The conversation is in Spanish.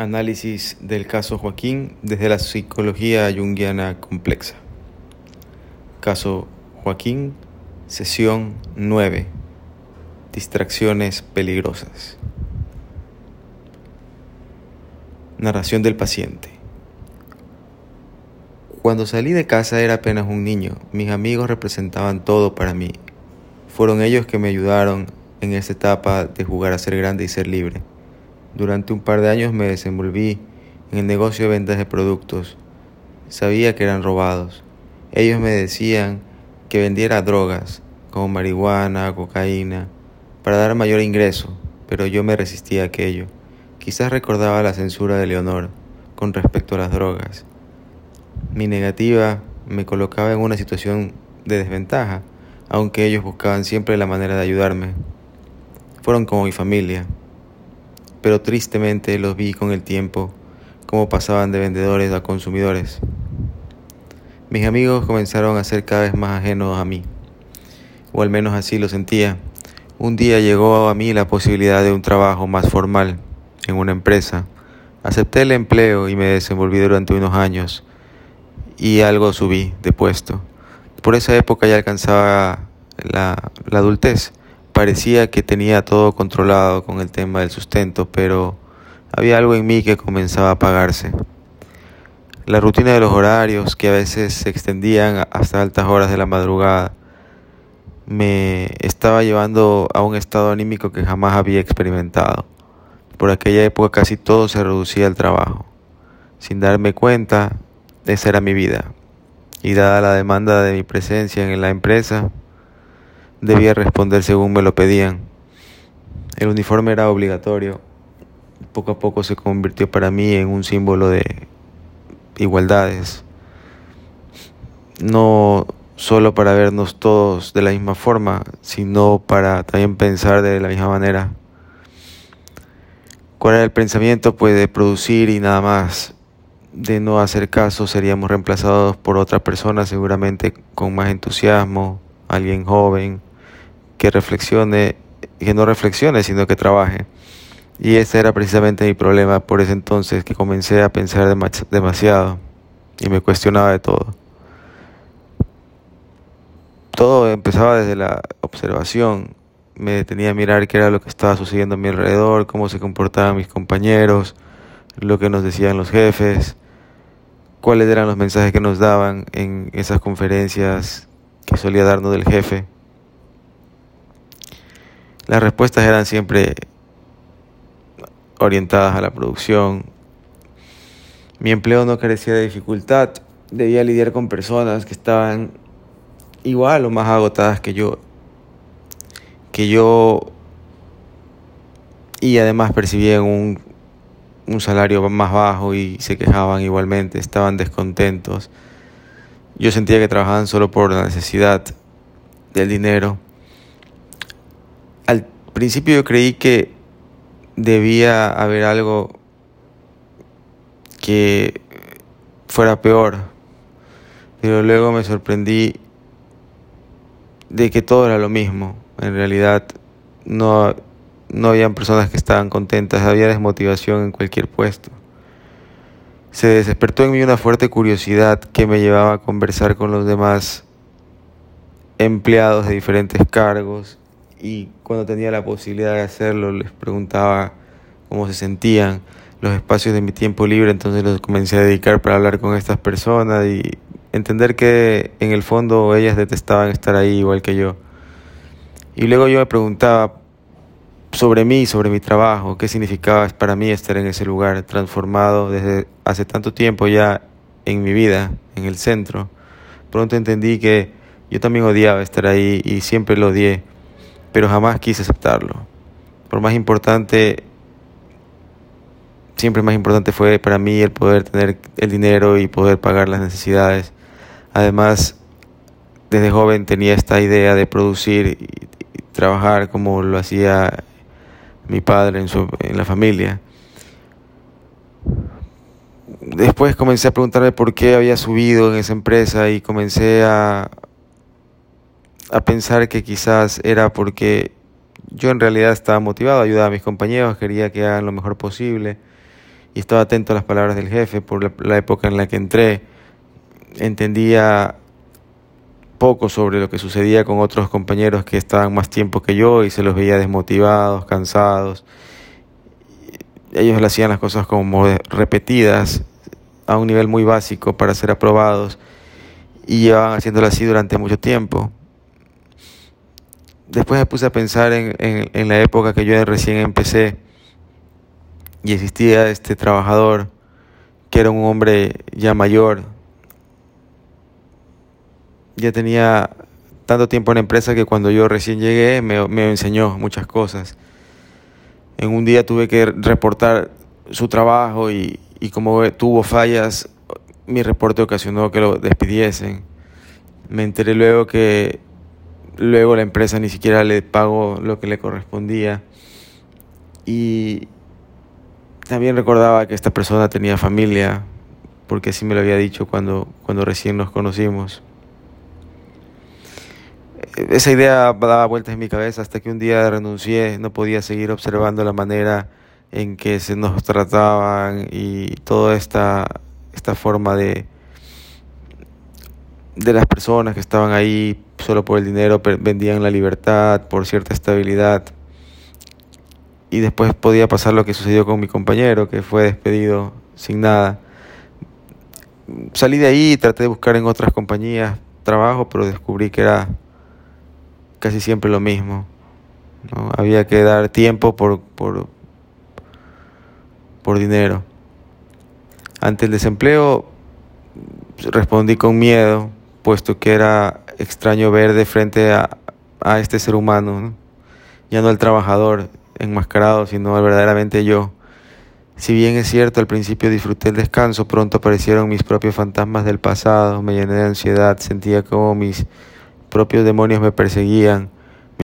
Análisis del caso Joaquín desde la psicología junguiana complexa. Caso Joaquín, sesión 9. Distracciones peligrosas. Narración del paciente. Cuando salí de casa era apenas un niño. Mis amigos representaban todo para mí. Fueron ellos que me ayudaron en esta etapa de jugar a ser grande y ser libre. Durante un par de años me desenvolví en el negocio de ventas de productos. Sabía que eran robados. Ellos me decían que vendiera drogas, como marihuana, cocaína, para dar mayor ingreso, pero yo me resistía a aquello. Quizás recordaba la censura de Leonor con respecto a las drogas. Mi negativa me colocaba en una situación de desventaja, aunque ellos buscaban siempre la manera de ayudarme. Fueron como mi familia pero tristemente los vi con el tiempo cómo pasaban de vendedores a consumidores. Mis amigos comenzaron a ser cada vez más ajenos a mí, o al menos así lo sentía. Un día llegó a mí la posibilidad de un trabajo más formal en una empresa. Acepté el empleo y me desenvolví durante unos años y algo subí de puesto. Por esa época ya alcanzaba la, la adultez Parecía que tenía todo controlado con el tema del sustento, pero había algo en mí que comenzaba a apagarse. La rutina de los horarios, que a veces se extendían hasta altas horas de la madrugada, me estaba llevando a un estado anímico que jamás había experimentado. Por aquella época casi todo se reducía al trabajo. Sin darme cuenta, esa era mi vida. Y dada la demanda de mi presencia en la empresa, debía responder según me lo pedían. El uniforme era obligatorio. Poco a poco se convirtió para mí en un símbolo de igualdades. No solo para vernos todos de la misma forma, sino para también pensar de la misma manera. ¿Cuál era el pensamiento? Pues de producir y nada más. De no hacer caso seríamos reemplazados por otra persona seguramente con más entusiasmo, alguien joven, que reflexione, que no reflexione, sino que trabaje. Y ese era precisamente mi problema por ese entonces, que comencé a pensar demasiado y me cuestionaba de todo. Todo empezaba desde la observación. Me detenía a mirar qué era lo que estaba sucediendo a mi alrededor, cómo se comportaban mis compañeros, lo que nos decían los jefes, cuáles eran los mensajes que nos daban en esas conferencias que solía darnos del jefe. Las respuestas eran siempre orientadas a la producción. Mi empleo no carecía de dificultad. Debía lidiar con personas que estaban igual o más agotadas que yo. Que yo y además percibían un, un salario más bajo y se quejaban igualmente, estaban descontentos. Yo sentía que trabajaban solo por la necesidad del dinero al principio yo creí que debía haber algo que fuera peor, pero luego me sorprendí de que todo era lo mismo. En realidad no, no habían personas que estaban contentas, había desmotivación en cualquier puesto. Se despertó en mí una fuerte curiosidad que me llevaba a conversar con los demás empleados de diferentes cargos y cuando tenía la posibilidad de hacerlo les preguntaba cómo se sentían los espacios de mi tiempo libre, entonces los comencé a dedicar para hablar con estas personas y entender que en el fondo ellas detestaban estar ahí igual que yo. Y luego yo me preguntaba sobre mí, sobre mi trabajo, qué significaba para mí estar en ese lugar transformado desde hace tanto tiempo ya en mi vida, en el centro. Pronto entendí que yo también odiaba estar ahí y siempre lo odié pero jamás quise aceptarlo. Por más importante, siempre más importante fue para mí el poder tener el dinero y poder pagar las necesidades. Además, desde joven tenía esta idea de producir y, trabajar como lo hacía mi padre en, su, en la familia. Después comencé a preguntarme por qué había subido en esa empresa y comencé a, a pensar que quizás era porque yo en realidad estaba motivado a ayudar a mis compañeros, quería que hagan lo mejor posible y estaba atento a las palabras del jefe por la, época en la que entré. Entendía poco sobre lo que sucedía con otros compañeros que estaban más tiempo que yo y se los veía desmotivados, cansados. Ellos le hacían las cosas como repetidas a un nivel muy básico para ser aprobados y llevaban haciéndolo así durante mucho tiempo. Después me puse a pensar en, en la época que yo recién empecé y existía este trabajador que era un hombre ya mayor. Ya tenía tanto tiempo en la empresa que cuando yo recién llegué me, me enseñó muchas cosas. En un día tuve que reportar su trabajo y, y como tuvo fallas, mi reporte ocasionó que lo despidiesen. Me enteré luego que luego la empresa ni siquiera le pagó lo que le correspondía. Y, también recordaba que esta persona tenía familia, porque así me lo había dicho cuando, cuando recién nos conocimos. Esa idea daba vueltas en mi cabeza hasta que un día renuncié, no podía seguir observando la manera en que se nos trataban y toda esta, esta forma de, de las personas que estaban ahí solo por el dinero, vendían la libertad por cierta estabilidad y después podía pasar lo que sucedió con mi compañero, que fue despedido sin nada. Salí de ahí traté de buscar en otras compañías trabajo, pero descubrí que era casi siempre lo mismo. ¿no? Había que dar tiempo por, por, por dinero. Ante el desempleo respondí con miedo, puesto que era extraño ver de frente a, a este ser humano, ya no el trabajador, enmascarado, sino verdaderamente yo. Si bien es cierto, al principio disfruté el descanso, pronto aparecieron mis propios fantasmas del pasado, me llené de ansiedad, sentía como mis propios demonios me perseguían.